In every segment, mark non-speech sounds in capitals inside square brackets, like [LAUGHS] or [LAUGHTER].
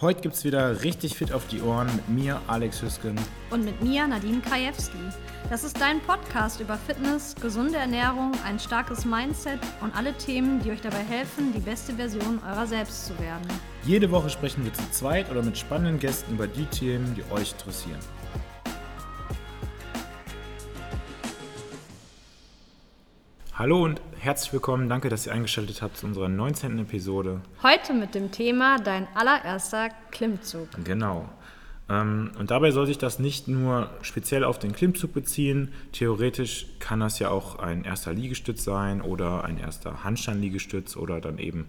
Heute gibt es wieder richtig fit auf die Ohren mit mir, Alex Hüsken. Und mit mir, Nadine Krajewski. Das ist dein Podcast über Fitness, gesunde Ernährung, ein starkes Mindset und alle Themen, die euch dabei helfen, die beste Version eurer selbst zu werden. Jede Woche sprechen wir zu zweit oder mit spannenden Gästen über die Themen, die euch interessieren. Hallo und herzlich willkommen. Danke, dass ihr eingeschaltet habt zu unserer 19. Episode. Heute mit dem Thema dein allererster Klimmzug. Genau. Ähm, und dabei soll sich das nicht nur speziell auf den Klimmzug beziehen. Theoretisch kann das ja auch ein erster Liegestütz sein oder ein erster Handstandliegestütz oder dann eben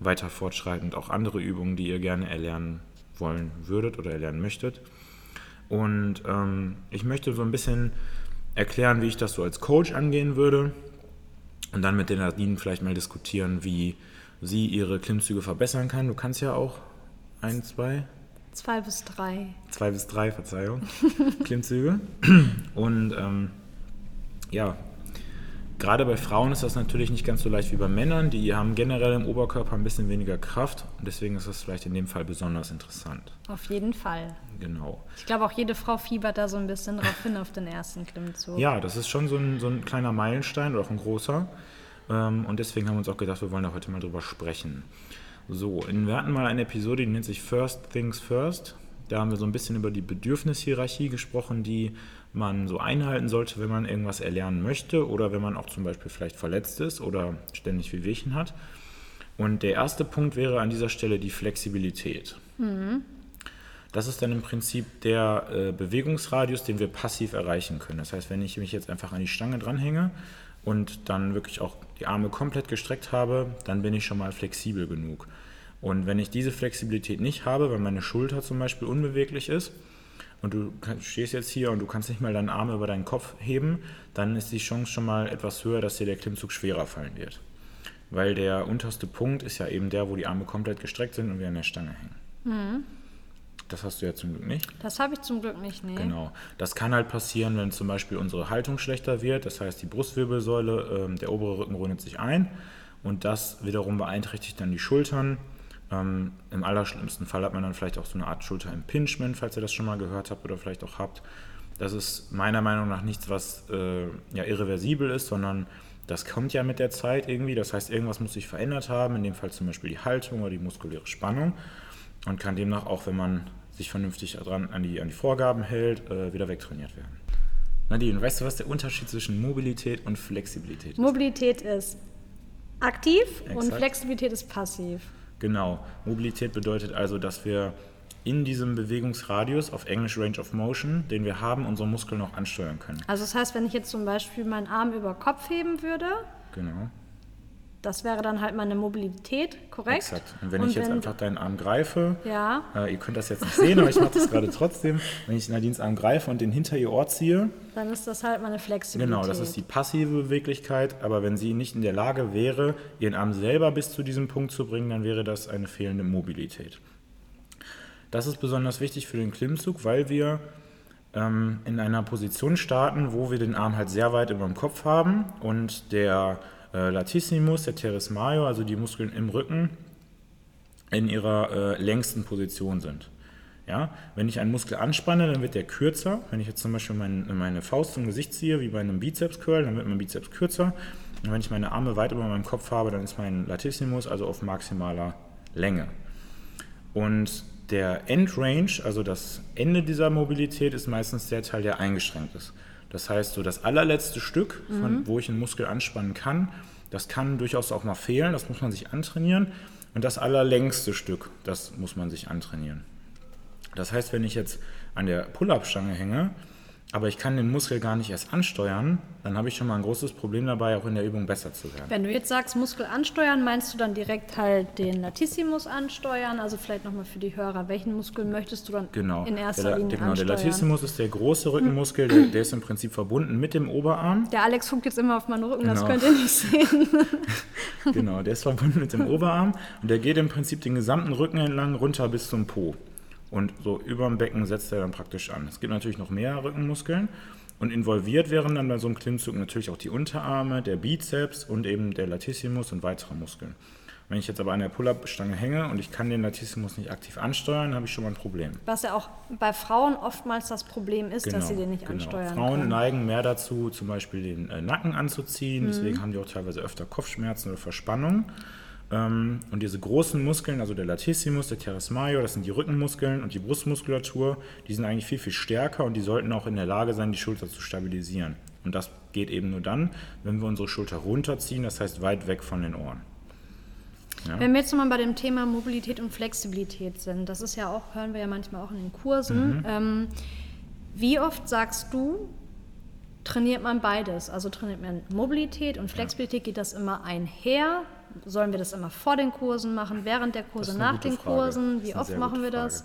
weiter fortschreitend auch andere Übungen, die ihr gerne erlernen wollen würdet oder erlernen möchtet. Und ähm, ich möchte so ein bisschen erklären, wie ich das so als Coach angehen würde und dann mit den Nadine vielleicht mal diskutieren, wie sie ihre Klimmzüge verbessern kann. Du kannst ja auch ein, zwei. Zwei bis drei. Zwei bis drei, Verzeihung. [LAUGHS] Klimmzüge. Und ähm, ja, gerade bei Frauen ist das natürlich nicht ganz so leicht wie bei Männern. Die haben generell im Oberkörper ein bisschen weniger Kraft und deswegen ist das vielleicht in dem Fall besonders interessant. Auf jeden Fall. Genau. Ich glaube, auch jede Frau fiebert da so ein bisschen drauf hin auf den ersten Klimmzug. Ja, das ist schon so ein, so ein kleiner Meilenstein oder auch ein großer. Ähm, und deswegen haben wir uns auch gedacht, wir wollen da heute mal drüber sprechen. So, wir hatten mal eine Episode, die nennt sich First Things First. Da haben wir so ein bisschen über die Bedürfnishierarchie gesprochen, die man so einhalten sollte, wenn man irgendwas erlernen möchte oder wenn man auch zum Beispiel vielleicht verletzt ist oder ständig Wehwehchen hat. Und der erste Punkt wäre an dieser Stelle die Flexibilität. Mhm. Das ist dann im Prinzip der äh, Bewegungsradius, den wir passiv erreichen können. Das heißt, wenn ich mich jetzt einfach an die Stange dranhänge und dann wirklich auch die Arme komplett gestreckt habe, dann bin ich schon mal flexibel genug. Und wenn ich diese Flexibilität nicht habe, weil meine Schulter zum Beispiel unbeweglich ist, und du stehst jetzt hier und du kannst nicht mal deinen Arm über deinen Kopf heben, dann ist die Chance schon mal etwas höher, dass dir der Klimmzug schwerer fallen wird. Weil der unterste Punkt ist ja eben der, wo die Arme komplett gestreckt sind und wir an der Stange hängen. Mhm. Das hast du ja zum Glück nicht. Das habe ich zum Glück nicht, nee. Genau. Das kann halt passieren, wenn zum Beispiel unsere Haltung schlechter wird. Das heißt, die Brustwirbelsäule, äh, der obere Rücken rundet sich ein und das wiederum beeinträchtigt dann die Schultern. Ähm, Im allerschlimmsten Fall hat man dann vielleicht auch so eine Art Schulterimpingement, falls ihr das schon mal gehört habt oder vielleicht auch habt. Das ist meiner Meinung nach nichts, was äh, ja irreversibel ist, sondern das kommt ja mit der Zeit irgendwie. Das heißt, irgendwas muss sich verändert haben, in dem Fall zum Beispiel die Haltung oder die muskuläre Spannung und kann demnach auch, wenn man sich vernünftig dran, an, die, an die Vorgaben hält, äh, wieder wegtrainiert werden. Nadine, weißt du, was der Unterschied zwischen Mobilität und Flexibilität ist? Mobilität ist aktiv Exakt. und Flexibilität ist passiv. Genau. Mobilität bedeutet also, dass wir in diesem Bewegungsradius, auf Englisch Range of Motion, den wir haben, unsere Muskeln noch ansteuern können. Also das heißt, wenn ich jetzt zum Beispiel meinen Arm über Kopf heben würde, genau. Das wäre dann halt meine Mobilität, korrekt? Exakt. Und wenn und ich jetzt wenn einfach deinen Arm greife, ja. Äh, ihr könnt das jetzt nicht sehen, aber ich mache das gerade trotzdem, wenn ich Nadines Arm greife und den hinter ihr Ohr ziehe, dann ist das halt meine Flexibilität. Genau, das ist die passive Beweglichkeit, aber wenn sie nicht in der Lage wäre, ihren Arm selber bis zu diesem Punkt zu bringen, dann wäre das eine fehlende Mobilität. Das ist besonders wichtig für den Klimmzug, weil wir ähm, in einer Position starten, wo wir den Arm halt sehr weit über dem Kopf haben und der äh, Latissimus, der Teres Major, also die Muskeln im Rücken, in ihrer äh, längsten Position sind. Ja? Wenn ich einen Muskel anspanne, dann wird der kürzer. Wenn ich jetzt zum Beispiel mein, meine Faust zum Gesicht ziehe, wie bei einem Bizeps-Curl, dann wird mein Bizeps kürzer. Und wenn ich meine Arme weit über meinem Kopf habe, dann ist mein Latissimus also auf maximaler Länge. Und der Endrange, also das Ende dieser Mobilität, ist meistens der Teil, der eingeschränkt ist. Das heißt, so das allerletzte Stück, von, mhm. wo ich einen Muskel anspannen kann, das kann durchaus auch mal fehlen, das muss man sich antrainieren. Und das allerlängste Stück, das muss man sich antrainieren. Das heißt, wenn ich jetzt an der Pull-up-Stange hänge, aber ich kann den Muskel gar nicht erst ansteuern, dann habe ich schon mal ein großes Problem dabei, auch in der Übung besser zu werden. Wenn du jetzt sagst Muskel ansteuern, meinst du dann direkt halt den Latissimus ansteuern? Also vielleicht nochmal für die Hörer, welchen Muskel möchtest du dann genau. in erster der, Linie genau, ansteuern? Der Latissimus ist der große Rückenmuskel, der, der, ist im Prinzip verbunden mit dem Oberarm. Der Alex guckt jetzt immer auf meinen Rücken, genau. das könnt ihr nicht sehen. [LAUGHS] genau, der ist verbunden mit dem Oberarm und der geht im Prinzip den gesamten Rücken entlang runter bis zum Po. Und so über dem Becken setzt er dann praktisch an. Es gibt natürlich noch mehr Rückenmuskeln. Und involviert wären dann bei so einem Klimmzug natürlich auch die Unterarme, der Bizeps und eben der Latissimus und weitere Muskeln. Wenn ich jetzt aber an der Pull-Up-Stange hänge und ich kann den Latissimus nicht aktiv ansteuern, habe ich schon mal ein Problem. Was ja auch bei Frauen oftmals das Problem ist, dass sie den nicht genau. ansteuern Frauen können. neigen mehr dazu, zum Beispiel den äh, Nacken anzuziehen. Mhm. Deswegen haben die auch teilweise öfter Kopfschmerzen oder Verspannung. Ähm, und diese großen Muskeln, also der Latissimus, der Teres major, das sind die Rückenmuskeln und die Brustmuskulatur, die sind eigentlich viel, viel stärker und die sollten auch in der Lage sein, die Schulter zu stabilisieren. Und das geht eben nur dann, wenn wir unsere Schulter runterziehen, das heißt weit weg von den Ohren. Ja. Wenn wir jetzt nochmal bei dem Thema Mobilität und Flexibilität sind, das ist ja auch, hören wir ja manchmal auch in den Kursen. Mhm. Ähm, wie oft sagst du, trainiert man beides? Also trainiert man Mobilität und Flexibilität, geht das immer einher? Sollen wir das immer vor den Kursen machen, während der Kurse, nach den Frage. Kursen? Wie oft machen wir das?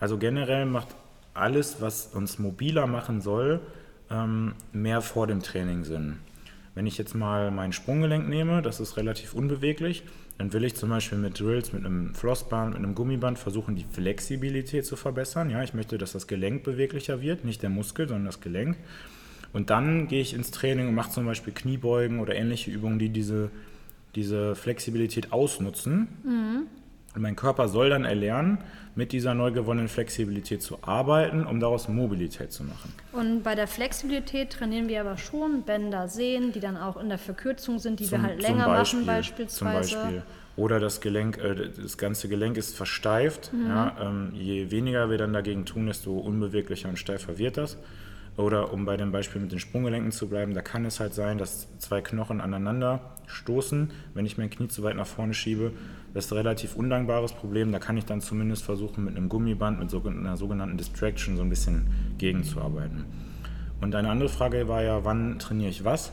Also generell macht alles, was uns mobiler machen soll, ähm, mehr vor dem Training Sinn. Wenn ich jetzt mal mein Sprunggelenk nehme, das ist relativ unbeweglich, dann will ich zum Beispiel mit Drills, mit einem Flossband, mit einem Gummiband versuchen, die Flexibilität zu verbessern. Ja, ich möchte, dass das Gelenk beweglicher wird, nicht der Muskel, sondern das Gelenk. Und dann gehe ich ins Training und mache zum Beispiel Kniebeugen oder ähnliche Übungen, die diese, diese Flexibilität ausnutzen. Und mein Körper soll dann erlernen, mit dieser neu gewonnenen Flexibilität zu arbeiten, um daraus Mobilität zu machen. Und bei der Flexibilität trainieren wir aber schon Bänder, Sehnen, die dann auch in der Verkürzung sind, die wir halt länger machen beispielsweise. Zum Beispiel. Oder das Gelenk, äh, das ganze Gelenk ist versteift. Mhm. Ja, ähm, je weniger wir dann dagegen tun, desto unbeweglicher und steifer wird das. Oder um bei dem Beispiel mit den Sprunggelenken zu bleiben, da kann es halt sein, dass zwei Knochen aneinander stoßen, wenn ich mein Knie zu weit nach vorne schiebe. Das ist ein relativ undankbares Problem. Da kann ich dann zumindest versuchen, mit einem Gummiband, mit einer sogenannten Distraction so ein bisschen gegenzuarbeiten. Und eine andere Frage war ja, wann trainiere ich was?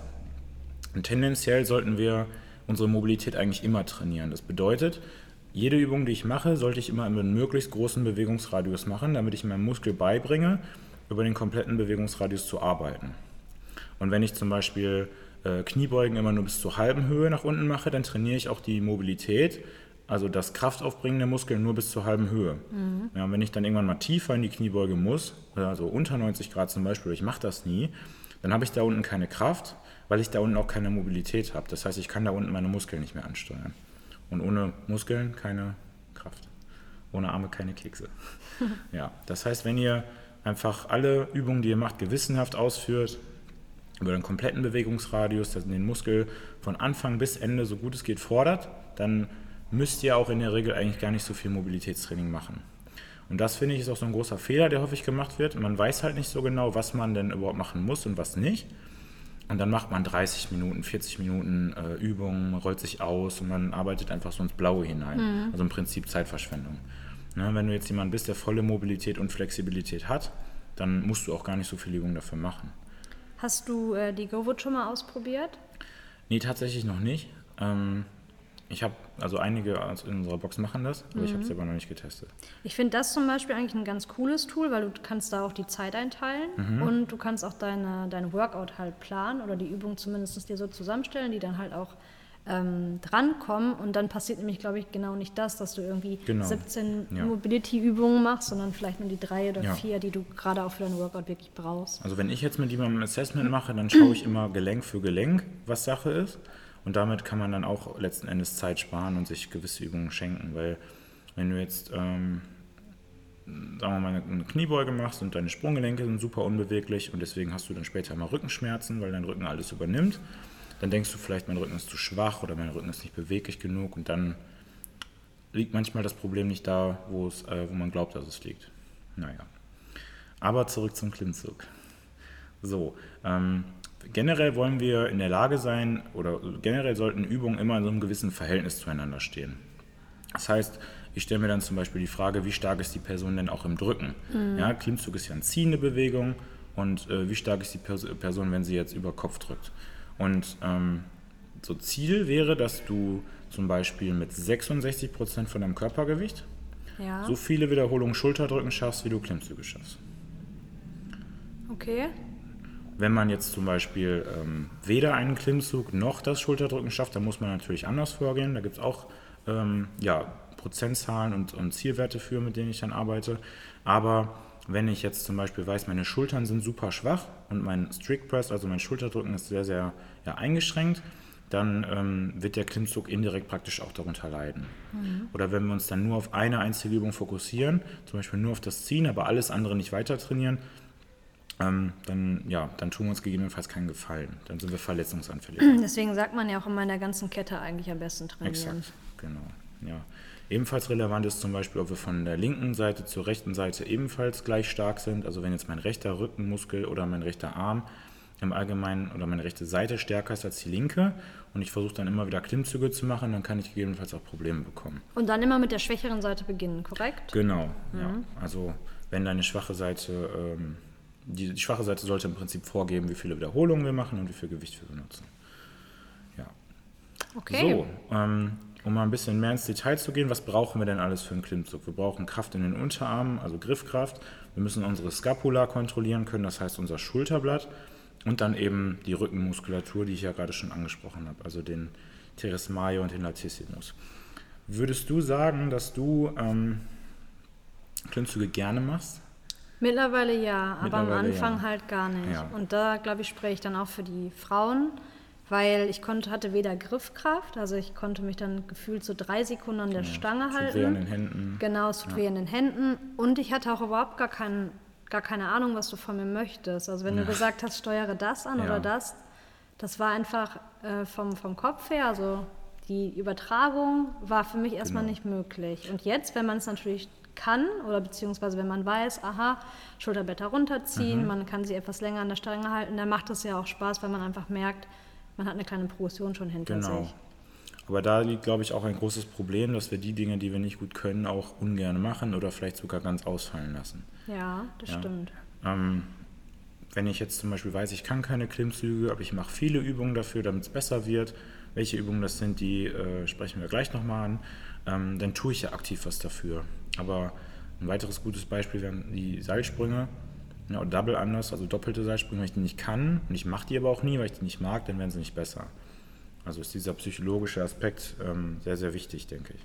Und tendenziell sollten wir unsere Mobilität eigentlich immer trainieren. Das bedeutet, jede Übung, die ich mache, sollte ich immer in einem möglichst großen Bewegungsradius machen, damit ich meinem Muskel beibringe, über den kompletten Bewegungsradius zu arbeiten. Und wenn ich zum Beispiel äh, Kniebeugen immer nur bis zur halben Höhe nach unten mache, dann trainiere ich auch die Mobilität, also das Kraftaufbringen der Muskeln nur bis zur halben Höhe. Ja, und wenn ich dann irgendwann mal tiefer in die Kniebeuge muss, also unter 90 Grad zum Beispiel, ich mache das nie, dann habe ich da unten keine Kraft, weil ich da unten auch keine Mobilität habe. Das heißt, ich kann da unten meine Muskeln nicht mehr ansteuern. Und ohne Muskeln keine Kraft. Ohne Arme keine Kekse. [LAUGHS] ja, das heißt, wenn ihr einfach alle Übungen, die ihr macht, gewissenhaft ausführt, über den kompletten Bewegungsradius, das den Muskel von Anfang bis Ende so gut es geht fordert, dann müsst ihr auch in der Regel eigentlich gar nicht so viel Mobilitätstraining machen. Und das finde ich ist auch so ein großer Fehler, der häufig gemacht wird. Man weiß halt nicht so genau, was man denn überhaupt machen muss und was nicht. Und dann macht man 30 Minuten, 40 Minuten äh, Übungen, rollt sich aus und man arbeitet einfach so ins Blaue hinein. Also im Prinzip Zeitverschwendung. Ne, wenn du jetzt jemand bist, der volle Mobilität und Flexibilität hat, dann musst du auch gar nicht so viel Übung dafür machen. Hast du äh, die GoWood schon mal ausprobiert? Nee, tatsächlich noch nicht. Ähm, ich habe, also einige in unserer Box machen das, aber ich habe es selber noch nicht getestet. Ich finde das zum Beispiel eigentlich ein ganz cooles Tool, weil du kannst da auch die Zeit einteilen Mhm. und du kannst auch deine, dein Workout halt planen oder die Übung zumindest dir so zusammenstellen, die dann halt auch ähm, drankommen und dann passiert nämlich, glaube ich, genau nicht das, dass du irgendwie Genau. 17 Ja. Mobility-Übungen machst, sondern vielleicht nur die drei oder Ja. vier, die du gerade auch für dein Workout wirklich brauchst. Also wenn ich jetzt mit jemandem ein Assessment mache, dann schaue ich immer Gelenk für Gelenk, was Sache ist. Und damit kann man dann auch letzten Endes Zeit sparen und sich gewisse Übungen schenken. Weil wenn du jetzt, ähm, sagen wir mal, eine Kniebeuge machst und deine Sprunggelenke sind super unbeweglich und deswegen hast du dann später mal Rückenschmerzen, weil dein Rücken alles übernimmt, dann denkst du vielleicht, mein Rücken ist zu schwach oder mein Rücken ist nicht beweglich genug und dann liegt manchmal das Problem nicht da, wo, es, äh, wo man glaubt, dass es liegt. Naja. Aber zurück zum Klimmzug. So, ähm, generell wollen wir in der Lage sein, oder generell sollten Übungen immer in so einem gewissen Verhältnis zueinander stehen. Das heißt, ich stelle mir dann zum Beispiel die Frage, wie stark ist die Person denn auch im Drücken? Ja, Klimmzug ist ja eine ziehende Bewegung und äh, wie stark ist die Pers Person, wenn sie jetzt über Kopf drückt? Und ähm, so Ziel wäre, dass du zum Beispiel mit 66% von deinem Körpergewicht Ja, so viele Wiederholungen Schulterdrücken schaffst, wie du Klimmzüge schaffst. okay. Wenn man jetzt zum Beispiel ähm, weder einen Klimmzug noch das Schulterdrücken schafft, dann muss man natürlich anders vorgehen. Da gibt es auch ähm, ja, Prozentzahlen und, und Zielwerte für, mit denen ich dann arbeite. Aber wenn ich jetzt zum Beispiel weiß, meine Schultern sind super schwach und mein Strict Press, also mein Schulterdrücken ist sehr, sehr ja, eingeschränkt, dann ähm, wird der Klimmzug indirekt praktisch auch darunter leiden. Mhm. Oder wenn wir uns dann nur auf eine einzige Übung fokussieren, zum Beispiel nur auf das Ziehen, aber alles andere nicht weiter trainieren, ähm, dann, ja, dann tun wir uns gegebenenfalls keinen Gefallen. Dann sind wir verletzungsanfällig. [CLEARS THROAT] Deswegen sagt man ja auch immer in der ganzen Kette eigentlich am besten trainieren. Exakt, genau. Ja. Ebenfalls relevant ist zum Beispiel, ob wir von der linken Seite zur rechten Seite ebenfalls gleich stark sind. Also wenn jetzt mein rechter Rückenmuskel oder mein rechter Arm im Allgemeinen oder meine rechte Seite stärker ist als die linke und ich versuche dann immer wieder Klimmzüge zu machen, dann kann ich gegebenenfalls auch Probleme bekommen. Und dann immer mit der schwächeren Seite beginnen, korrekt? Genau, mhm. ja. Also wenn deine schwache Seite, ähm, die, die, schwache Seite sollte im Prinzip vorgeben, wie viele Wiederholungen wir machen und wie viel Gewicht wir benutzen. Ja. Okay. So, ähm, um mal ein bisschen mehr ins Detail zu gehen, was brauchen wir denn alles für einen Klimmzug? Wir brauchen Kraft in den Unterarmen, also Griffkraft. Wir müssen unsere Scapula kontrollieren können, das heißt unser Schulterblatt. Und dann eben die Rückenmuskulatur, die ich ja gerade schon angesprochen habe, also den Teres major und den Latissimus. Würdest du sagen, dass du ähm, Klimmzüge gerne machst? Mittlerweile ja, aber am Anfang ja. halt gar nicht. Ja. Und da, glaube ich, spreche ich dann auch für die Frauen, weil ich konnte, hatte weder Griffkraft, also ich konnte mich dann gefühlt so drei Sekunden an der genau. Stange halten. Tut weh an den Händen. Genau, es tut ja. weh an den Händen. Und ich hatte auch überhaupt gar keinen gar keine Ahnung, was du von mir möchtest. Also wenn ja. du gesagt hast, steuere das an ja. oder das, das war einfach äh, vom, vom Kopf her, also die Übertragung war für mich erstmal genau. nicht möglich. Und jetzt, wenn man es natürlich kann oder beziehungsweise wenn man weiß, aha, Schulterblätter runterziehen, mhm. man kann sie etwas länger an der Stange halten, dann macht es ja auch Spaß, weil man einfach merkt, man hat eine kleine Progression schon hinter genau. sich. Aber da liegt, glaube ich, auch ein großes Problem, dass wir die Dinge, die wir nicht gut können, auch ungern machen oder vielleicht sogar ganz ausfallen lassen. Ja, das ja. stimmt. Ähm, wenn ich jetzt zum Beispiel weiß, ich kann keine Klimmzüge, aber ich mache viele Übungen dafür, damit es besser wird, welche Übungen das sind, die äh, sprechen wir gleich nochmal an, ähm, dann tue ich ja aktiv was dafür. Aber ein weiteres gutes Beispiel wären die Seilsprünge. Ja, Double anders, also doppelte Seilsprünge, wenn ich die nicht kann und ich mache die aber auch nie, weil ich die nicht mag, dann werden sie nicht besser. Also ist dieser psychologische Aspekt ähm, sehr, sehr wichtig, denke ich.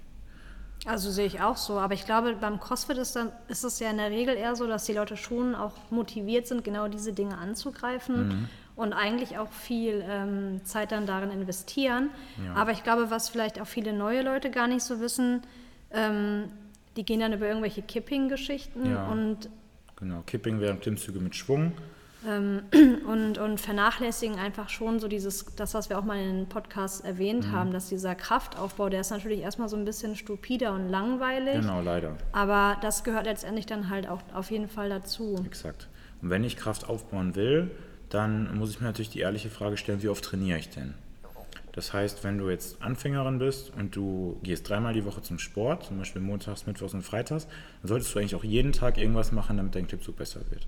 Also sehe ich auch so, aber ich glaube, beim CrossFit ist, dann, ist es ja in der Regel eher so, dass die Leute schon auch motiviert sind, genau diese Dinge anzugreifen mhm. und eigentlich auch viel ähm, Zeit dann darin investieren. Ja. Aber ich glaube, was vielleicht auch viele neue Leute gar nicht so wissen, ähm, die gehen dann über irgendwelche Kipping-Geschichten ja. und Genau, Kipping wären Klimmzüge mit Schwung ähm, [CLEARS THROAT] und, und vernachlässigen einfach schon so dieses, das, was wir auch mal in den Podcasts erwähnt mhm. haben, dass dieser Kraftaufbau, der ist natürlich erstmal so ein bisschen stupider und langweilig. Genau, leider. Aber das gehört letztendlich dann halt auch auf jeden Fall dazu. Exakt. Und wenn ich Kraft aufbauen will, dann muss ich mir natürlich die ehrliche Frage stellen, wie oft trainiere ich denn? Das heißt, wenn du jetzt Anfängerin bist und du gehst dreimal die Woche zum Sport, zum Beispiel montags, mittwochs und freitags, dann solltest du eigentlich auch jeden Tag irgendwas machen, damit dein Klippzug besser wird.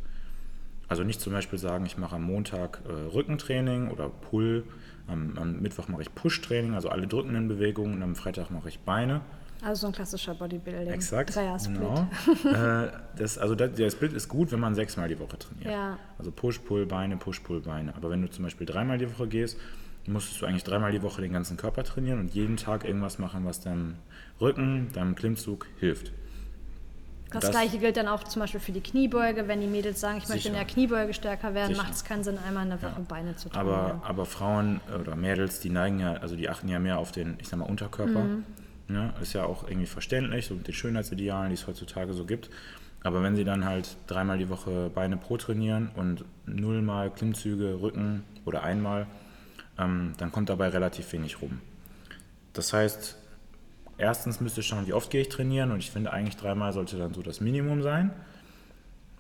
Also nicht zum Beispiel sagen, ich mache am Montag äh, Rückentraining oder Pull, am, am Mittwoch mache ich Push-Training, also alle drückenden Bewegungen und am Freitag mache ich Beine. Also so ein klassischer Bodybuilding. Exakt. Dreier-Split. Genau. [LAUGHS] äh, das, also das, der Split ist gut, wenn man sechsmal die Woche trainiert. Ja. Also Push, Pull, Beine, Push, Pull, Beine. Aber wenn du zum Beispiel dreimal die Woche gehst, musstest du eigentlich dreimal die Woche den ganzen Körper trainieren und jeden Tag irgendwas machen, was deinem Rücken, deinem Klimmzug hilft. Das, das, gleiche gilt dann auch zum Beispiel für die Kniebeuge. Wenn die Mädels sagen, ich möchte in der Kniebeuge stärker werden, sicher. macht es keinen Sinn, einmal in der Woche ja. Beine zu trainieren. Aber, aber Frauen oder Mädels, die neigen ja, also die achten ja mehr auf den, ich sag mal, Unterkörper. Mhm. Ja, ne? ist ja auch irgendwie verständlich, so mit den Schönheitsidealen, die es heutzutage so gibt. Aber wenn sie dann halt dreimal die Woche Beine pro trainieren und nullmal Klimmzüge, Rücken oder einmal, ähm, dann kommt dabei relativ wenig rum. Das heißt, erstens müsste ich schauen, wie oft gehe ich trainieren und ich finde eigentlich dreimal sollte dann so das Minimum sein.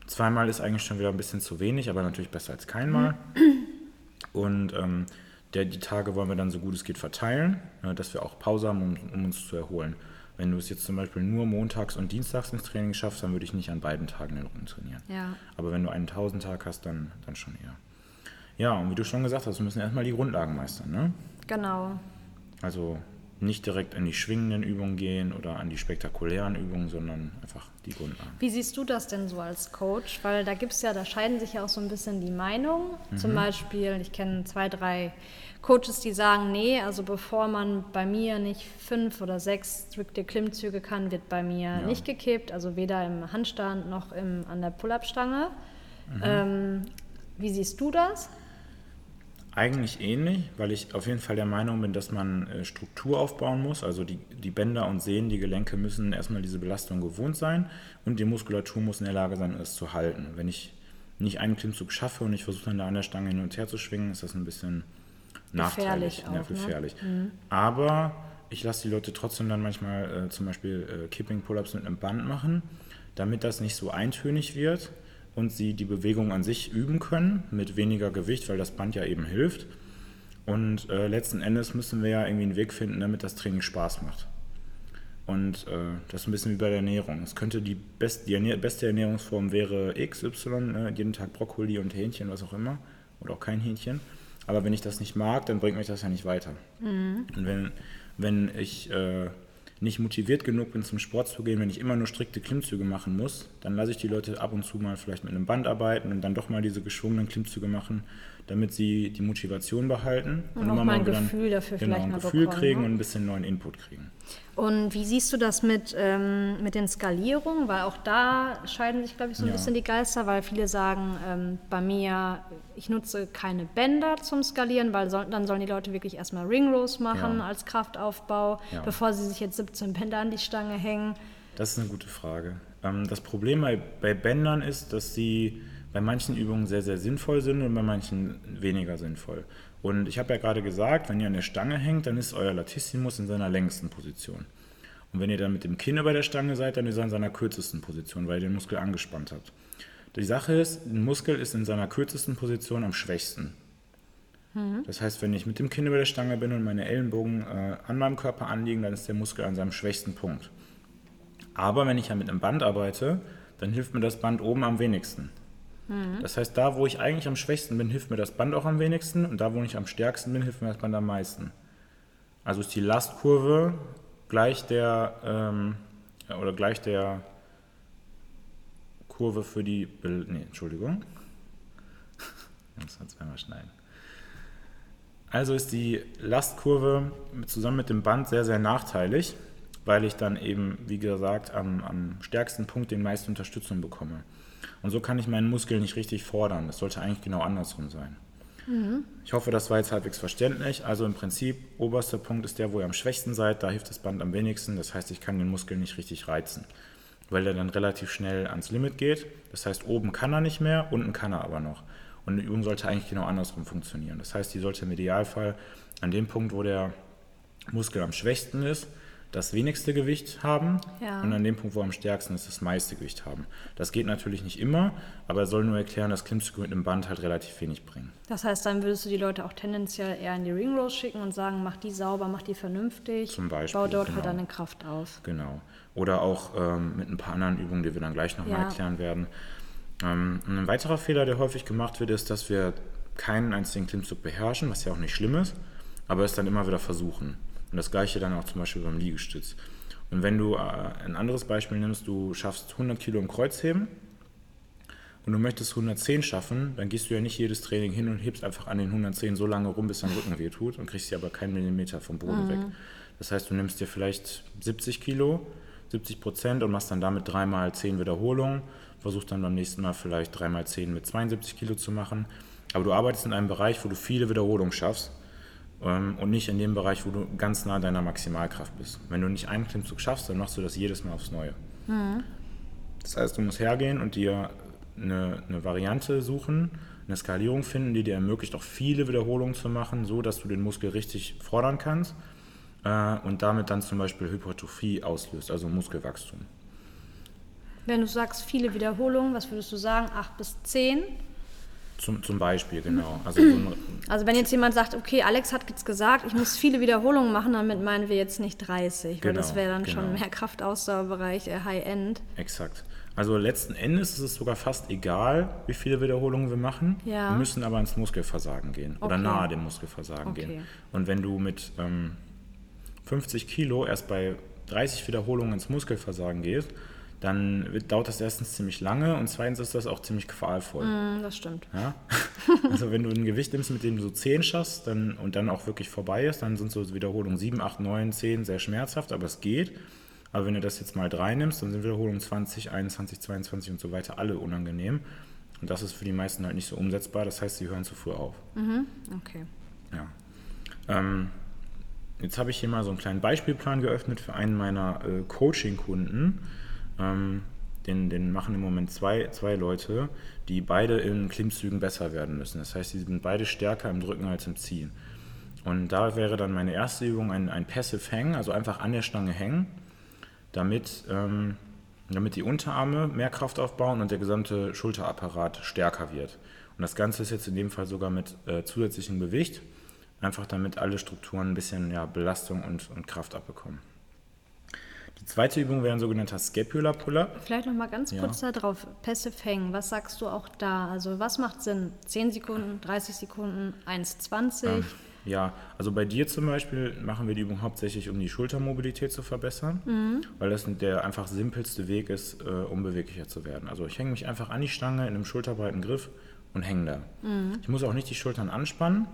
Zweimal ist eigentlich schon wieder ein bisschen zu wenig, aber natürlich besser als keinmal. Und ähm, der, die Tage wollen wir dann so gut es geht verteilen, äh, dass wir auch Pause haben, um, um, uns zu erholen. Wenn du es jetzt zum Beispiel nur montags und dienstags ins Training schaffst, dann würde ich nicht an beiden Tagen den Rücken trainieren. Ja. Aber wenn du einen Tausendtag hast, dann, dann schon eher. Ja, und wie du schon gesagt hast, wir müssen erstmal die Grundlagen meistern. Ne? Genau. Also nicht direkt an die schwingenden Übungen gehen oder an die spektakulären Übungen, sondern einfach die Grundlagen. Wie siehst du das denn so als Coach? Weil da gibt es ja, da scheiden sich ja auch so ein bisschen die Meinungen. Mhm. Zum Beispiel, ich kenne zwei, drei Coaches, die sagen, nee, also bevor man bei mir nicht fünf oder sechs strikte Klimmzüge kann, wird bei mir ja. nicht gekippt, also weder im Handstand noch im, an der Pull-Up-Stange. Mhm. Ähm, wie siehst du das? eigentlich ähnlich, weil ich auf jeden Fall der Meinung bin, dass man äh, Struktur aufbauen muss. Also die, die Bänder und Sehnen, die Gelenke müssen erstmal diese Belastung gewohnt sein und die Muskulatur muss in der Lage sein, es zu halten. Wenn ich nicht einen Klimmzug schaffe und ich versuche dann da an der Stange hin und her zu schwingen, ist das ein bisschen nachteilig, Gefährlich auch, ja, ne? gefährlich. Aber ich lasse die Leute trotzdem dann manchmal äh, zum Beispiel äh, Kipping Pull-ups mit einem Band machen, damit das nicht so eintönig wird und sie die Bewegung an sich üben können mit weniger Gewicht, weil das Band ja eben hilft. Und äh, letzten Endes müssen wir ja irgendwie einen Weg finden, damit das Training Spaß macht. Und äh, das ist ein bisschen wie bei der Ernährung. Es könnte die, best, die Ernähr beste Ernährungsform wäre XY, ne? jeden Tag Brokkoli und Hähnchen, was auch immer. Oder auch kein Hähnchen. Aber wenn ich das nicht mag, dann bringt mich das ja nicht weiter. Und wenn, wenn ich äh, nicht motiviert genug bin, zum Sport zu gehen, wenn ich immer nur strikte Klimmzüge machen muss, dann lasse ich die Leute ab und zu mal vielleicht mit einem Band arbeiten und dann doch mal diese geschwungenen Klimmzüge machen, damit sie die Motivation behalten Und auch immer mal ein Gefühl dafür genau, vielleicht ein mal Gefühl bekommen, kriegen ne? und ein bisschen neuen Input kriegen. Und wie siehst du das mit, ähm, mit den Skalierungen? Weil auch da scheiden sich, glaube ich, so ein Ja. bisschen die Geister, weil viele sagen, ähm, bei mir, ich nutze keine Bänder zum Skalieren, weil soll, dann sollen die Leute wirklich erstmal Ring Rows machen Ja. als Kraftaufbau, Ja. bevor sie sich jetzt 17 Bänder an die Stange hängen. Das ist eine gute Frage. Ähm, das Problem bei, bei Bändern ist, dass sie bei manchen Übungen sehr, sehr sinnvoll sind und bei manchen weniger sinnvoll. Und ich habe ja gerade gesagt, wenn ihr an der Stange hängt, dann ist euer Latissimus in seiner längsten Position. Und wenn ihr dann mit dem Kinn über der Stange seid, dann ist er in seiner kürzesten Position, weil ihr den Muskel angespannt habt. Die Sache ist, ein Muskel ist in seiner kürzesten Position am schwächsten. Das heißt, wenn ich mit dem Kinn über der Stange bin und meine Ellenbogen äh, an meinem Körper anliegen, dann ist der Muskel an seinem schwächsten Punkt. Aber wenn ich ja mit einem Band arbeite, dann hilft mir das Band oben am wenigsten. Das heißt, da, wo ich eigentlich am schwächsten bin, hilft mir das Band auch am wenigsten und da, wo ich am stärksten bin, hilft mir das Band am meisten. Also ist die Lastkurve gleich der ähm, oder gleich der Kurve für die Bel nee, Entschuldigung. Ich muss mal zweimal schneiden. Also ist die Lastkurve zusammen mit dem Band sehr, sehr nachteilig, weil ich dann eben, wie gesagt, am, am stärksten Punkt den meisten Unterstützung bekomme. Und so kann ich meinen Muskel nicht richtig fordern. Das sollte eigentlich genau andersrum sein. Ich hoffe, das war jetzt halbwegs verständlich. Also im Prinzip, oberster Punkt ist der, wo ihr am schwächsten seid. Da hilft das Band am wenigsten. Das heißt, ich kann den Muskel nicht richtig reizen, weil er dann relativ schnell ans Limit geht. Das heißt, oben kann er nicht mehr, unten kann er aber noch. Und die Übung sollte eigentlich genau andersrum funktionieren. Das heißt, die sollte im Idealfall an dem Punkt, wo der Muskel am schwächsten ist, das wenigste Gewicht haben Ja. und an dem Punkt, wo am stärksten ist, das meiste Gewicht haben. Das geht natürlich nicht immer, aber er soll nur erklären, dass Klimmzüge mit einem Band halt relativ wenig bringen. Das heißt, dann würdest du die Leute auch tendenziell eher in die Ring Rows schicken und sagen, mach die sauber, mach die vernünftig, Zum Beispiel, bau dort halt genau. deine Kraft auf. Genau. Oder auch ähm, mit ein paar anderen Übungen, die wir dann gleich nochmal Ja. erklären werden. Ähm, ein weiterer Fehler, der häufig gemacht wird, ist, dass wir keinen einzigen Klimmzug beherrschen, was ja auch nicht schlimm ist, aber es dann immer wieder versuchen. Und das gleiche dann auch zum Beispiel beim Liegestütz. Und wenn du äh, ein anderes Beispiel nimmst, du schaffst 100 Kilo im Kreuzheben und du möchtest 110 schaffen, dann gehst du ja nicht jedes Training hin und hebst einfach an den 110 so lange rum, bis dein Rücken weh tut und kriegst sie aber keinen Millimeter vom Boden weg. Das heißt, du nimmst dir vielleicht 70 Kilo, 70 Prozent und machst dann damit dreimal 10 Wiederholungen, versuchst dann beim nächsten Mal vielleicht dreimal 10 mit 72 Kilo zu machen. Aber du arbeitest in einem Bereich, wo du viele Wiederholungen schaffst und nicht in dem Bereich, wo du ganz nah deiner Maximalkraft bist. Wenn du nicht einen Klimmzug schaffst, dann machst du das jedes Mal aufs Neue. Das heißt, du musst hergehen und dir eine, eine Variante suchen, eine Skalierung finden, die dir ermöglicht, auch viele Wiederholungen zu machen, so dass du den Muskel richtig fordern kannst äh, und damit dann zum Beispiel Hypertrophie auslöst, also Muskelwachstum. Wenn du sagst, viele Wiederholungen, was würdest du sagen? Acht bis zehn? Zum, zum Beispiel, genau. Also so [CLEARS THROAT] Also wenn jetzt jemand sagt, okay, Alex hat jetzt gesagt, ich muss viele Wiederholungen machen, damit meinen wir jetzt nicht 30, weil das Genau, wäre dann schon genau. mehr Kraftausdauerbereich, äh, High-End. Exakt. Also letzten Endes ist es sogar fast egal, wie viele Wiederholungen wir machen. Ja. Wir müssen aber ins Muskelversagen gehen oder Okay. nahe dem Muskelversagen Okay. gehen. Und wenn du mit ähm, 50 Kilo erst bei 30 Wiederholungen ins Muskelversagen gehst, dann wird, dauert das erstens ziemlich lange und zweitens ist das auch ziemlich qualvoll. Hm, das stimmt. Ja? [LAUGHS] Also wenn du ein Gewicht nimmst, mit dem du so 10 schaffst dann, und dann auch wirklich vorbei ist, dann sind so Wiederholungen 7, 8, 9, 10 sehr schmerzhaft, aber es geht. Aber wenn du das jetzt mal 3 nimmst, dann sind Wiederholungen 20, 21, 22 und so weiter alle unangenehm. Und das ist für die meisten halt nicht so umsetzbar. Das heißt, sie hören zu früh auf. Mhm. Okay. Ja. Ähm, jetzt habe ich hier mal so einen kleinen Beispielplan geöffnet für einen meiner äh, Coaching-Kunden. Ähm, den, den machen im Moment zwei, zwei Leute, die beide in Klimmzügen besser werden müssen. Das heißt, sie sind beide stärker im Drücken als im Ziehen. Und da wäre dann meine erste Übung ein, ein Passive Hang, also einfach an der Stange hängen, damit, ähm, damit die Unterarme mehr Kraft aufbauen und der gesamte Schulterapparat stärker wird. Und das Ganze ist jetzt in dem Fall sogar mit äh, zusätzlichem Gewicht, einfach damit alle Strukturen ein bisschen ja, Belastung und, und Kraft abbekommen. Die zweite Übung wäre ein sogenannter Scapular Pull-Up. Vielleicht noch mal ganz Ja. kurz darauf. Passive Hang, was sagst du auch da? Also was macht Sinn? 10 Sekunden, 30 Sekunden, 1,20? Ähm, ja, also bei dir zum Beispiel machen wir die Übung hauptsächlich, um die Schultermobilität zu verbessern, weil das der einfach simpelste Weg ist, äh, um beweglicher zu werden. Also ich hänge mich einfach an die Stange in einem schulterbreiten Griff und hänge da. Ich muss auch nicht die Schultern anspannen,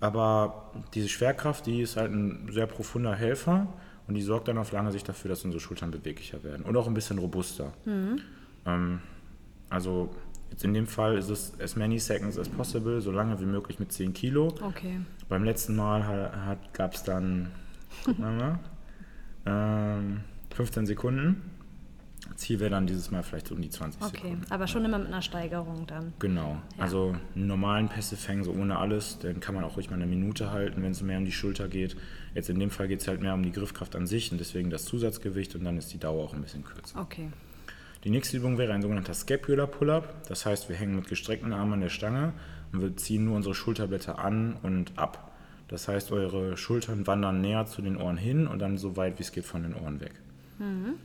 aber diese Schwerkraft, die ist halt ein sehr profunder Helfer und die sorgt dann auf lange Sicht dafür, dass unsere Schultern beweglicher werden und auch ein bisschen robuster. Ähm, also jetzt in dem Fall ist es as many seconds as possible, so lange wie möglich mit 10 Kilo. Okay. Beim letzten Mal gab es dann mal, ähm, 15 Sekunden. Ziel wäre dann dieses Mal vielleicht um die 20 Okay, Sekunden. aber schon immer mit einer Steigerung dann. Genau, Ja. also normalen Passive Hang so ohne alles, den kann man auch ruhig mal eine Minute halten, wenn es mehr um die Schulter geht. Jetzt in dem Fall geht es halt mehr um die Griffkraft an sich und deswegen das Zusatzgewicht und dann ist die Dauer auch ein bisschen kürzer. Okay. Die nächste Übung wäre ein sogenannter Scapular Pull-Up. Das heißt, wir hängen mit gestreckten Armen an der Stange und wir ziehen nur unsere Schulterblätter an und ab. Das heißt, eure Schultern wandern näher zu den Ohren hin und dann so weit wie es geht von den Ohren weg.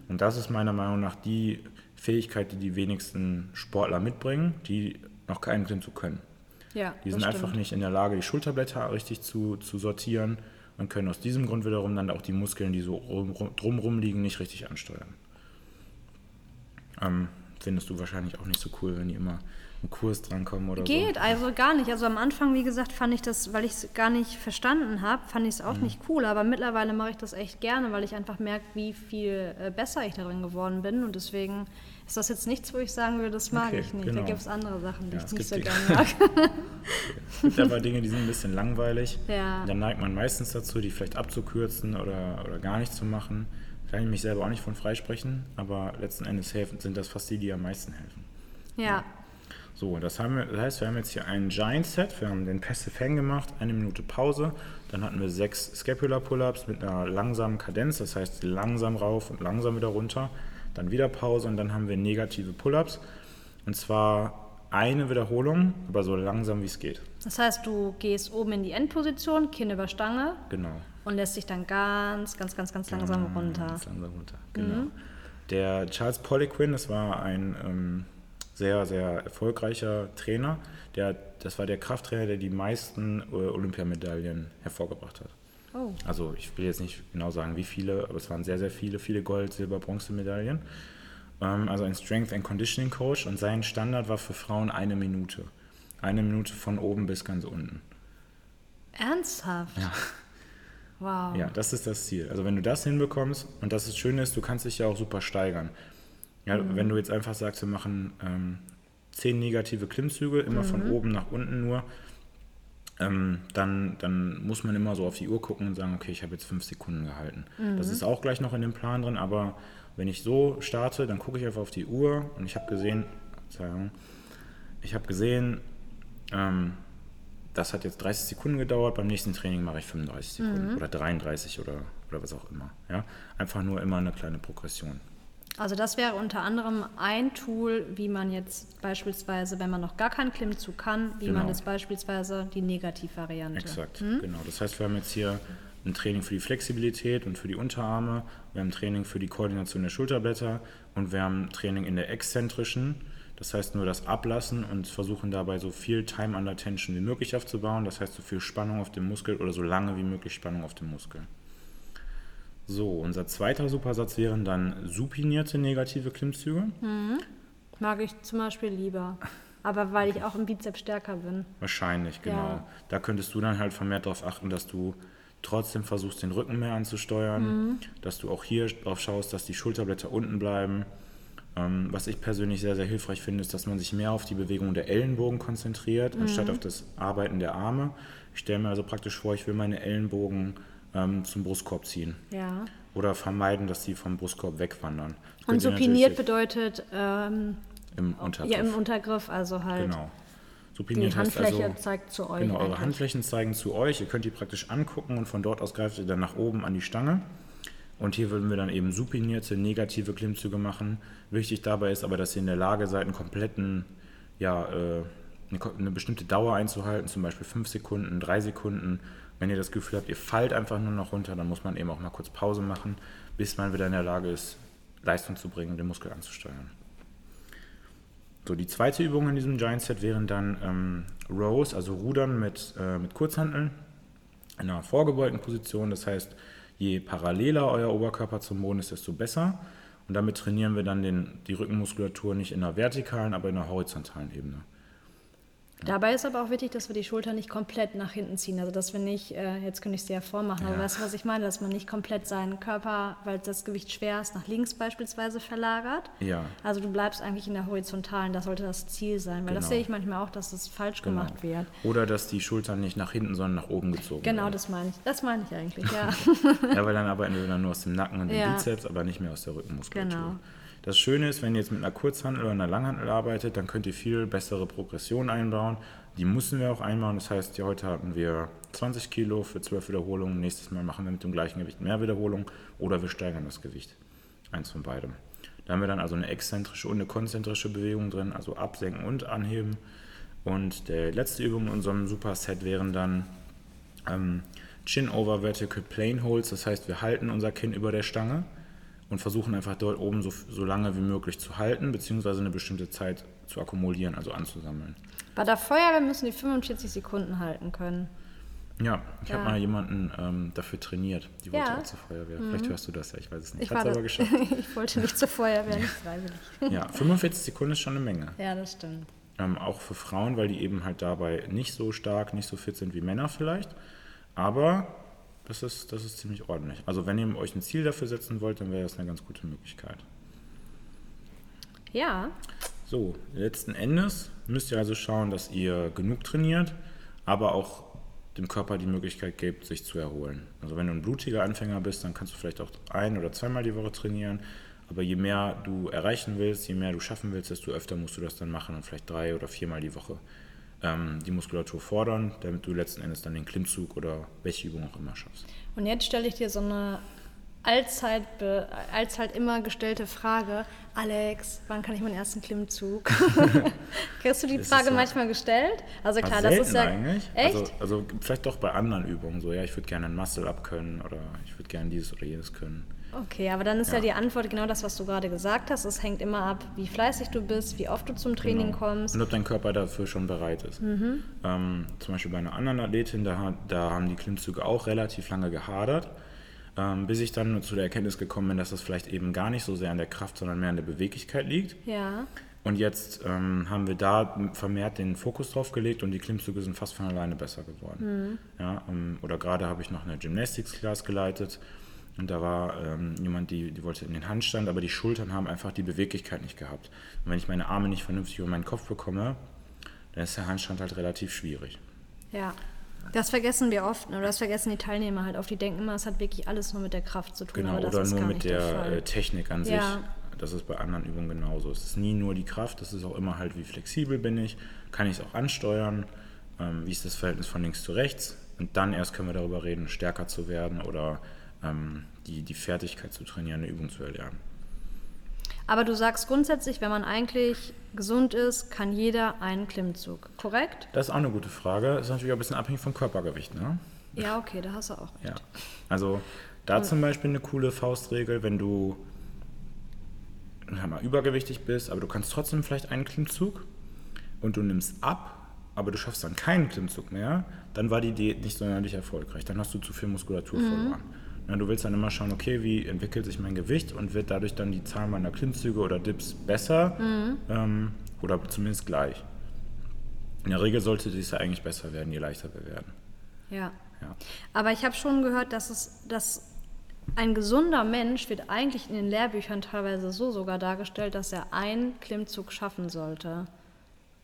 Und das ist meiner Meinung nach die Fähigkeit, die die wenigsten Sportler mitbringen, die noch keinen Klimmzug können. Ja, Die sind einfach stimmt. nicht in der Lage, die Schulterblätter richtig zu, zu sortieren und können aus diesem Grund wiederum dann auch die Muskeln, die so rum, rum, drumrum liegen, nicht richtig ansteuern. Ähm, findest du wahrscheinlich auch nicht so cool, wenn die immer im Kurs drankommen oder Geht, also gar nicht. Also am Anfang, wie gesagt, fand ich das, weil ich es gar nicht verstanden habe, fand ich es Mhm. auch nicht cool. Aber mittlerweile mache ich das echt gerne, weil ich einfach merke, wie viel äh, besser ich darin geworden bin. Und deswegen ist das jetzt nichts, wo ich sagen würde, das mag Okay, ich nicht. genau. Da gibt es andere Sachen, die Ja, ich nicht so gerne mag. [LAUGHS] Es gibt aber Dinge, die sind ein bisschen langweilig. Ja. Dann neigt man meistens dazu, die vielleicht abzukürzen oder, oder gar nicht zu machen. Kann ich mich selber auch nicht von freisprechen, aber letzten Endes helfen, sind das fast die, die am meisten helfen. ja. So, das, haben wir, das heißt, wir haben jetzt hier einen Giant Set, wir haben den Passive Hang gemacht, eine Minute Pause, dann hatten wir sechs Scapular Pull-Ups mit einer langsamen Kadenz, das heißt langsam rauf und langsam wieder runter, dann wieder Pause und dann haben wir negative Pull-Ups und zwar eine Wiederholung, aber so langsam wie es geht. Das heißt, du gehst oben in die Endposition, Kinn über Stange Genau. und lässt dich dann ganz, ganz, ganz, ganz langsam runter. Ganz langsam runter, genau. Der Charles Poliquin, das war ein ähm, sehr, sehr erfolgreicher Trainer. Der, das war der Krafttrainer, der die meisten äh, Olympiamedaillen hervorgebracht hat. Oh, Also ich will jetzt nicht genau sagen, wie viele, aber es waren sehr, sehr viele, viele Gold-, Silber-, Bronzemedaillen. Ähm, also ein Strength and Conditioning Coach und sein Standard war für Frauen eine Minute. Eine Minute von oben bis ganz unten. ernsthaft? Ja. Wow. Ja, das ist das Ziel. Also wenn du das hinbekommst und das ist schön ist, du kannst dich ja auch super steigern. Ja, Wenn du jetzt einfach sagst, wir machen ähm, zehn negative Klimmzüge, immer von oben nach unten nur, ähm, dann, dann muss man immer so auf die Uhr gucken und sagen, okay, ich habe jetzt fünf Sekunden gehalten. Das ist auch gleich noch in dem Plan drin, aber wenn ich so starte, dann gucke ich einfach auf die Uhr und ich habe gesehen, Verzeihung, ich habe gesehen, ähm, das hat jetzt 30 Sekunden gedauert, beim nächsten Training mache ich 35 Sekunden oder 33 oder, oder was auch immer. Ja? Einfach nur immer eine kleine Progression. Also das wäre unter anderem ein Tool, wie man jetzt beispielsweise, wenn man noch gar keinen Klimmzug kann, wie man Genau. das beispielsweise die Negativvariante. Exakt, genau. Das heißt, wir haben jetzt hier ein Training für die Flexibilität und für die Unterarme, wir haben Training für die Koordination der Schulterblätter und wir haben Training in der exzentrischen, das heißt nur das Ablassen und versuchen dabei so viel Time under Tension wie möglich aufzubauen, das heißt so viel Spannung auf dem Muskel oder so lange wie möglich Spannung auf dem Muskel. So, unser zweiter Supersatz wären dann supinierte negative Klimmzüge. Mag ich zum Beispiel lieber. Aber weil ich auch im Bizeps stärker bin. Wahrscheinlich, genau. Ja. Da könntest du dann halt vermehrt darauf achten, dass du trotzdem versuchst, den Rücken mehr anzusteuern, dass du auch hier drauf schaust, dass die Schulterblätter unten bleiben Ähm, was ich persönlich sehr, sehr hilfreich finde, ist, dass man sich mehr auf die Bewegung der Ellenbogen konzentriert, mhm. anstatt auf das Arbeiten der Arme. Ich stelle mir also praktisch vor, ich will meine Ellenbogen ähm, zum Brustkorb ziehen. Ja. Oder vermeiden, dass sie vom Brustkorb wegwandern. Und supiniert bedeutet ähm, im Untergriff. Ja, im Untergriff, also halt. Genau. Supiniert die Handfläche also, zeigt zu euch. Genau, eure Handflächen zeigen zu euch. Ihr könnt die praktisch angucken und von dort aus greift ihr dann nach oben an die Stange. Und hier würden wir dann eben supinierte, negative Klimmzüge machen. Wichtig dabei ist aber, dass ihr in der Lage seid, einen kompletten, ja, äh, eine, eine, bestimmte Dauer einzuhalten, zum Beispiel 5 Sekunden, 3 Sekunden. Wenn ihr das Gefühl habt, ihr fallt einfach nur noch runter, dann muss man eben auch mal kurz Pause machen, bis man wieder in der Lage ist, Leistung zu bringen und den Muskel anzusteuern. So, die zweite Übung in diesem Giant Set wären dann ähm, Rows, also Rudern mit, äh, mit Kurzhanteln in einer vorgebeugten Position. Das heißt, je paralleler euer Oberkörper zum Boden ist, desto besser. Und damit trainieren wir dann den, die Rückenmuskulatur nicht in einer vertikalen, aber in einer horizontalen Ebene. Dabei ist aber auch wichtig, dass wir die Schulter nicht komplett nach hinten ziehen. Also dass wir nicht, äh, jetzt könnte ich es dir ja vormachen, aber weißt du, was ich meine? Dass man nicht komplett seinen Körper, weil das Gewicht schwer ist, nach links beispielsweise verlagert. Ja. Also du bleibst eigentlich in der horizontalen, das sollte das Ziel sein. Weil genau. das sehe ich manchmal auch, dass das falsch genau. gemacht wird. Oder dass die Schultern nicht nach hinten, sondern nach oben gezogen genau, werden. Genau, das meine ich. Das meine ich eigentlich, ja. [LAUGHS] ja, weil dann arbeiten wir dann nur aus dem Nacken und dem ja. Bizeps, aber nicht mehr aus der Rückenmuskulatur. Genau. Das Schöne ist, wenn ihr jetzt mit einer Kurzhandel oder einer Langhandel arbeitet, dann könnt ihr viel bessere Progression einbauen. Die müssen wir auch einbauen. Das heißt, ja, heute hatten wir 20 Kilo für 12 Wiederholungen. Nächstes Mal machen wir mit dem gleichen Gewicht mehr Wiederholungen oder wir steigern das Gewicht. Eins von beidem. Da haben wir dann also eine exzentrische und eine konzentrische Bewegung drin, also absenken und anheben. Und die letzte Übung in unserem Superset wären dann ähm, Chin over Vertical Plane Holds. Das heißt, wir halten unser Kinn über der Stange und versuchen einfach dort oben so, so lange wie möglich zu halten, beziehungsweise eine bestimmte Zeit zu akkumulieren, also anzusammeln. Bei der Feuerwehr müssen die 45 Sekunden halten können. Ja, ich ja. habe mal jemanden ähm, dafür trainiert. Die wollte ja. auch zur Feuerwehr. Mhm. Vielleicht hörst du das ja, ich weiß es nicht. Ich habe es aber geschafft. [LAUGHS] ich wollte nicht zur Feuerwehr, nicht freiwillig. ja, 45 Sekunden ist schon eine Menge. Ja, das stimmt. Ähm, auch für Frauen, weil die eben halt dabei nicht so stark, nicht so fit sind wie Männer vielleicht. Aber das ist, das ist ziemlich ordentlich. Also wenn ihr euch ein Ziel dafür setzen wollt, dann wäre das eine ganz gute Möglichkeit. Ja. So, letzten Endes müsst ihr also schauen, dass ihr genug trainiert, aber auch dem Körper die Möglichkeit gebt, sich zu erholen. Also wenn du ein blutiger Anfänger bist, dann kannst du vielleicht auch ein- oder zweimal die Woche trainieren. Aber je mehr du erreichen willst, je mehr du schaffen willst, desto öfter musst du das dann machen und vielleicht drei oder viermal die Woche ähm, die Muskulatur fordern, damit du letzten Endes dann den Klimmzug oder welche Übung auch immer schaffst. Und jetzt stelle ich dir so eine allzeit, allzeit immer gestellte Frage, Alex, wann kann ich meinen ersten Klimmzug? [LAUGHS] Kriegst du die Frage ja manchmal gestellt? Also klar, das ist ja eigentlich. Echt? Also, also, vielleicht doch bei anderen Übungen so, ja, ich würde gerne ein Muscle-Up können oder ich würde gerne dieses oder jenes können. Okay, aber dann ist ja. ja. die Antwort genau das, was du gerade gesagt hast. Es hängt immer ab, wie fleißig du bist, wie oft du zum Training genau. kommst. Und ob dein Körper dafür schon bereit ist. Mhm. Ähm, zum Beispiel bei einer anderen Athletin, da, da haben die Klimmzüge auch relativ lange gehadert, ähm, bis ich dann zu der Erkenntnis gekommen bin, dass das vielleicht eben gar nicht so sehr an der Kraft, sondern mehr an der Beweglichkeit liegt. Ja. Und jetzt ähm, haben wir da vermehrt den Fokus drauf gelegt und die Klimmzüge sind fast von alleine besser geworden. Mhm. Ja, ähm, oder gerade habe ich noch eine Gymnastics-Class geleitet und da war ähm, jemand, die, die wollte in den Handstand, aber die Schultern haben einfach die Beweglichkeit nicht gehabt. Und wenn ich meine Arme nicht vernünftig über meinen Kopf bekomme, dann ist der Handstand halt relativ schwierig. Ja, das vergessen wir oft, oder ne? das vergessen die Teilnehmer halt oft. Die denken immer, es hat wirklich alles nur mit der Kraft zu tun. Genau, oder nur mit der, der äh, Technik an sich. Ja. Das ist bei anderen Übungen genauso. Es ist nie nur die Kraft, es ist auch immer halt, wie flexibel bin ich, kann ich es auch ansteuern, ähm, wie ist das Verhältnis von links zu rechts. Und dann erst können wir darüber reden, stärker zu werden oder ähm, die, die Fertigkeit zu trainieren, eine Übung zu erlernen. Aber du sagst grundsätzlich, wenn man eigentlich gesund ist, kann jeder einen Klimmzug, korrekt? Das ist auch eine gute Frage. Das ist natürlich auch ein bisschen abhängig vom Körpergewicht, ne? Ja, okay, da hast du auch recht. Ja. Also da Und zum Beispiel eine coole Faustregel, wenn du mal, übergewichtig bist, aber du kannst trotzdem vielleicht einen Klimmzug und du nimmst ab, aber du schaffst dann keinen Klimmzug mehr, dann war die Diät nicht sonderlich erfolgreich. Dann hast du zu viel Muskulatur mhm. verloren. Ja, du willst dann immer schauen, okay, wie entwickelt sich mein Gewicht und wird dadurch dann die Zahl meiner Klimmzüge oder Dips besser mhm. ähm, oder zumindest gleich. In der Regel sollte dies ja eigentlich besser werden, je leichter wir werden. Ja. ja. Aber ich habe schon gehört, dass es, dass ein gesunder Mensch wird eigentlich in den Lehrbüchern teilweise so sogar dargestellt, dass er einen Klimmzug schaffen sollte.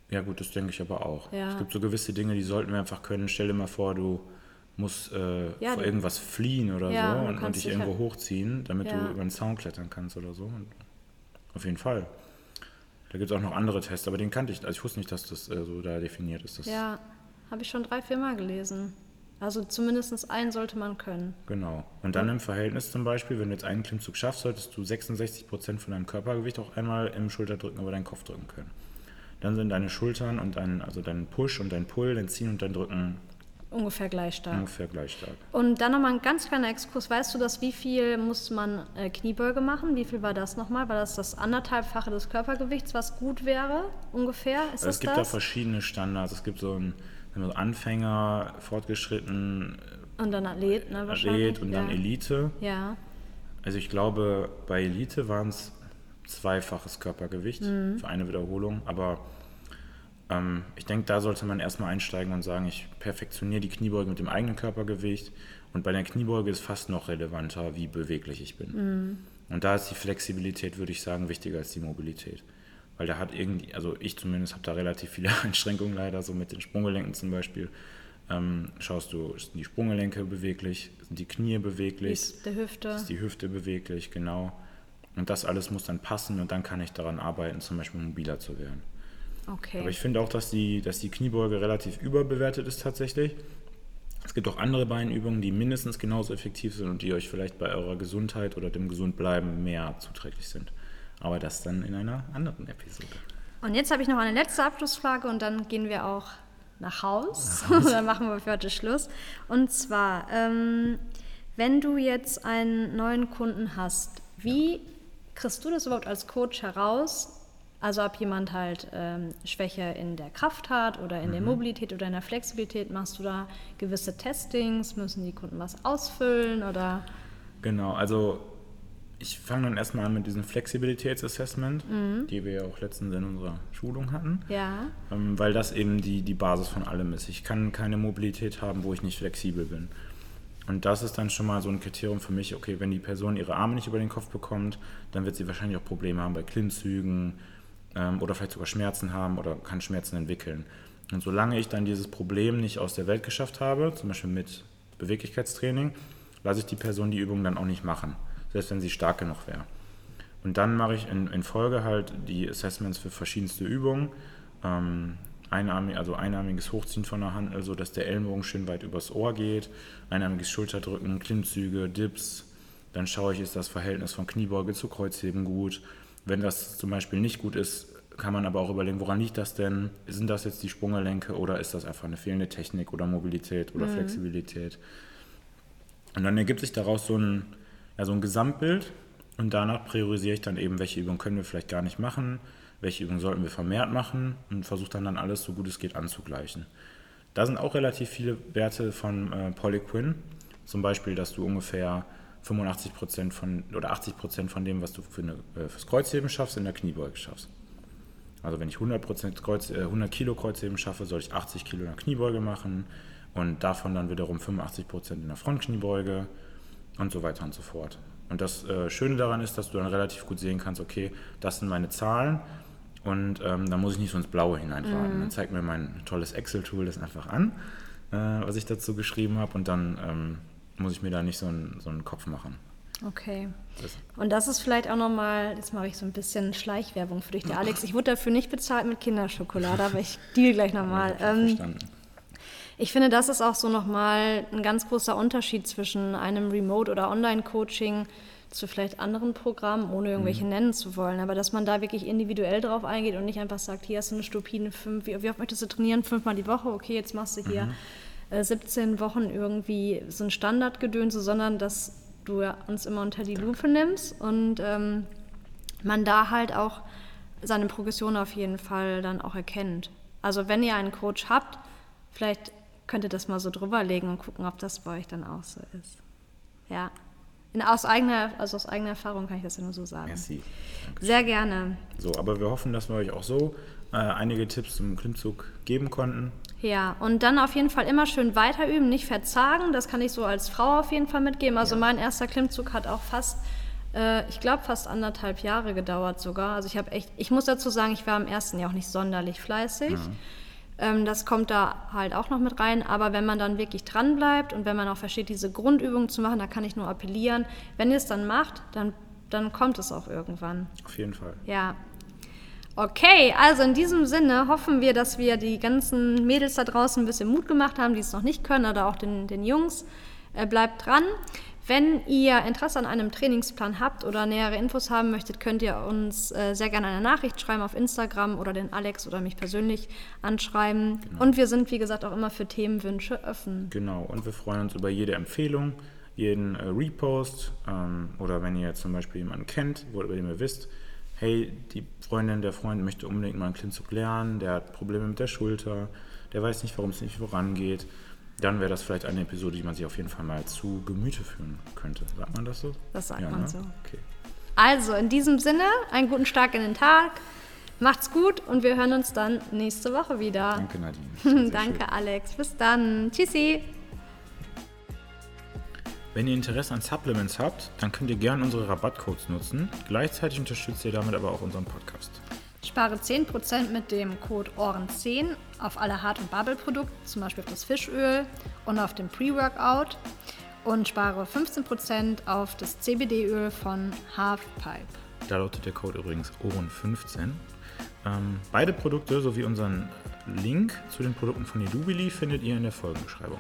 Ja gut, das denke ich aber auch. Ja. Es gibt so gewisse Dinge, die sollten wir einfach können. Stell dir mal vor, du musst äh, Ja, vor irgendwas fliehen oder Ja, so und, und dich irgendwo hochziehen, damit Ja. du über den Zaun klettern kannst oder so. Und auf jeden Fall. Da gibt es auch noch andere Tests, aber den kannte ich. Also ich wusste nicht, dass das äh, so da definiert ist. Ja, habe ich schon drei, vier Mal gelesen. Also zumindest einen sollte man können. Genau. Und dann im Verhältnis zum Beispiel, wenn du jetzt einen Klimmzug schaffst, solltest du 66% von deinem Körpergewicht auch einmal im Schulterdrücken über deinen Kopf drücken können. Dann sind deine Schultern und dein, also dein Push und dein Pull, dein Ziehen und dein Drücken Ungefähr gleich stark. ungefähr gleich stark. Und dann nochmal ein ganz kleiner Exkurs. Weißt du, dass wie viel muss man äh, Kniebeuge machen? Wie viel war das nochmal? War das das anderthalbfache des Körpergewichts, was gut wäre? Ungefähr? Ist Also es gibt da das? verschiedene Standards. Es gibt so einen so Anfänger, fortgeschritten, Und dann Athlet, ne? Wahrscheinlich. Athlet und dann ja. Elite. Ja. Also ich glaube, bei Elite waren es zweifaches Körpergewicht Mhm. für eine Wiederholung. Aber ähm, ich denke, da sollte man erstmal einsteigen und sagen, ich perfektioniere die Kniebeuge mit dem eigenen Körpergewicht. Und bei der Kniebeuge ist fast noch relevanter, wie beweglich ich bin. Mhm. Und da ist die Flexibilität, würde ich sagen, wichtiger als die Mobilität. Weil da hat irgendwie, also ich zumindest habe da relativ viele [LAUGHS] Einschränkungen leider, so mit den Sprunggelenken zum Beispiel. Ähm, schaust du, sind die Sprunggelenke beweglich, sind die Knie beweglich, ist der Hüfte? ist die Hüfte beweglich, genau. Und das alles muss dann passen und dann kann ich daran arbeiten, zum Beispiel mobiler zu werden. Okay. Aber ich finde auch, dass die, dass die Kniebeuge relativ überbewertet ist tatsächlich. Es gibt auch andere Beinübungen, die mindestens genauso effektiv sind und die euch vielleicht bei eurer Gesundheit oder dem Gesundbleiben mehr zuträglich sind. Aber das dann in einer anderen Episode. Und jetzt habe ich noch eine letzte Abschlussfrage und dann gehen wir auch nach Haus. [LAUGHS] dann machen wir für heute Schluss. Und zwar, ähm, wenn du jetzt einen neuen Kunden hast, wie kriegst du das überhaupt als Coach heraus? Also ob jemand halt ähm, Schwäche in der Kraft hat oder in der Mobilität oder in der Flexibilität, machst du da gewisse Testings? Müssen die Kunden was ausfüllen oder? Genau, also ich fange dann erstmal an mit diesem Flexibilitätsassessment, die wir ja auch letztens in unserer Schulung hatten. Ja. Ähm, weil das eben die, die Basis von allem ist. Ich kann keine Mobilität haben, wo ich nicht flexibel bin. Und das ist dann schon mal so ein Kriterium für mich, okay, wenn die Person ihre Arme nicht über den Kopf bekommt, dann wird sie wahrscheinlich auch Probleme haben bei Klimmzügen ähm, oder vielleicht sogar Schmerzen haben oder kann Schmerzen entwickeln. Und solange ich dann dieses Problem nicht aus der Welt geschafft habe, zum Beispiel mit Beweglichkeitstraining, lasse ich die Person die Übung dann auch nicht machen, selbst wenn sie stark genug wäre. Und dann mache ich in, in Folge halt die Assessments für verschiedenste Übungen. Ähm, einarmig, also einarmiges Hochziehen von der Hand, also dass der Ellenbogen schön weit übers Ohr geht, einarmiges Schulterdrücken, Klimmzüge, Dips. Dann schaue ich, ist das Verhältnis von Kniebeuge zu Kreuzheben gut. Wenn das zum Beispiel nicht gut ist, kann man aber auch überlegen, woran liegt das denn? Sind das jetzt die Sprunggelenke oder ist das einfach eine fehlende Technik oder Mobilität oder Flexibilität? Und dann ergibt sich daraus so ein, ja, so ein Gesamtbild und danach priorisiere ich dann eben, welche Übungen können wir vielleicht gar nicht machen, welche Übungen sollten wir vermehrt machen und versuche dann, dann alles so gut es geht anzugleichen. Da sind auch relativ viele Werte von äh, Polyquin, zum Beispiel, dass du ungefähr 85% von oder 80% von dem, was du für eine, äh, fürs Kreuzheben schaffst, in der Kniebeuge schaffst. Also wenn ich 100%, Kreuz, äh, 100 Kilo Kreuzheben schaffe, soll ich 80 Kilo in der Kniebeuge machen und davon dann wiederum 85% in der Frontkniebeuge und so weiter und so fort. Und das äh, Schöne daran ist, dass du dann relativ gut sehen kannst, okay, das sind meine Zahlen und ähm, da muss ich nicht so ins Blaue hineinraten. Dann zeigt mir mein tolles Excel-Tool das einfach an, äh, was ich dazu geschrieben habe und dann ähm, muss ich mir da nicht so einen, so einen Kopf machen. Okay. Und das ist vielleicht auch nochmal, jetzt mache ich so ein bisschen Schleichwerbung für dich, der Alex. Ich wurde dafür nicht bezahlt mit Kinderschokolade, aber ich [LAUGHS] deal gleich nochmal. ich Ähm, verstanden. ich finde, das ist auch so nochmal ein ganz großer Unterschied zwischen einem Remote- oder Online-Coaching zu vielleicht anderen Programmen, ohne irgendwelche nennen zu wollen. Aber dass man da wirklich individuell drauf eingeht und nicht einfach sagt, hier hast du eine stupide fünf, wie, wie oft möchtest du trainieren? Fünfmal die Woche, okay, jetzt machst du hier äh, 17 Wochen irgendwie so ein Standardgedönse, sondern dass du ja uns immer unter die Lupe nimmst und ähm, man da halt auch seine Progression auf jeden Fall dann auch erkennt. Also wenn ihr einen Coach habt, vielleicht könnt ihr das mal so drüberlegen und gucken, ob das bei euch dann auch so ist. Ja. In, aus, eigener, also aus eigener Erfahrung kann ich das ja nur so sagen. Merci. Sehr gerne. So, aber wir hoffen, dass wir euch auch so äh, einige Tipps zum Klimmzug geben konnten. Ja, und dann auf jeden Fall immer schön weiter üben, nicht verzagen. Das kann ich so als Frau auf jeden Fall mitgeben. Also ja. mein erster Klimmzug hat auch fast, äh, ich glaube fast anderthalb Jahre gedauert sogar. Also ich habe echt, ich muss dazu sagen, ich war im ersten Jahr auch nicht sonderlich fleißig. Mhm. Ähm, das kommt da halt auch noch mit rein. Aber wenn man dann wirklich dran bleibt und wenn man auch versteht, diese Grundübungen zu machen, da kann ich nur appellieren. Wenn ihr es dann macht, dann, dann kommt es auch irgendwann. Auf jeden Fall. Ja, Okay, also in diesem Sinne hoffen wir, dass wir die ganzen Mädels da draußen ein bisschen Mut gemacht haben, die es noch nicht können, oder auch den, den Jungs. Äh, bleibt dran. Wenn ihr Interesse an einem Trainingsplan habt oder nähere Infos haben möchtet, könnt ihr uns äh, sehr gerne eine Nachricht schreiben auf Instagram oder den Alex oder mich persönlich anschreiben. Genau. Und wir sind, wie gesagt, auch immer für Themenwünsche offen. Genau, und wir freuen uns über jede Empfehlung, jeden äh, Repost ähm, oder wenn ihr zum Beispiel jemanden kennt, über den ihr wisst, hey, die Freundin, der Freund möchte unbedingt mal einen Klimmzug lernen, der hat Probleme mit der Schulter, der weiß nicht, warum es nicht vorangeht, dann wäre das vielleicht eine Episode, die man sich auf jeden Fall mal zu Gemüte führen könnte. Sagt man das so? Das sagt ja, man ne? so. Okay. Also, in diesem Sinne, einen guten Start in den Tag. Macht's gut und wir hören uns dann nächste Woche wieder. Danke, Nadine. [LAUGHS] Danke, schön. Alex. Bis dann. Tschüssi. Wenn ihr Interesse an Supplements habt, dann könnt ihr gerne unsere Rabattcodes nutzen. Gleichzeitig unterstützt ihr damit aber auch unseren Podcast. Spare 10% mit dem Code OHREN10 auf alle Hart- und Bubble-Produkte, zum Beispiel auf das Fischöl und auf den Pre-Workout. Und spare 15% auf das CBD-Öl von Halfpipe. Da lautet der Code übrigens OHREN15. Ähm, beide Produkte sowie unseren Link zu den Produkten von Edubili findet ihr in der Folgenbeschreibung.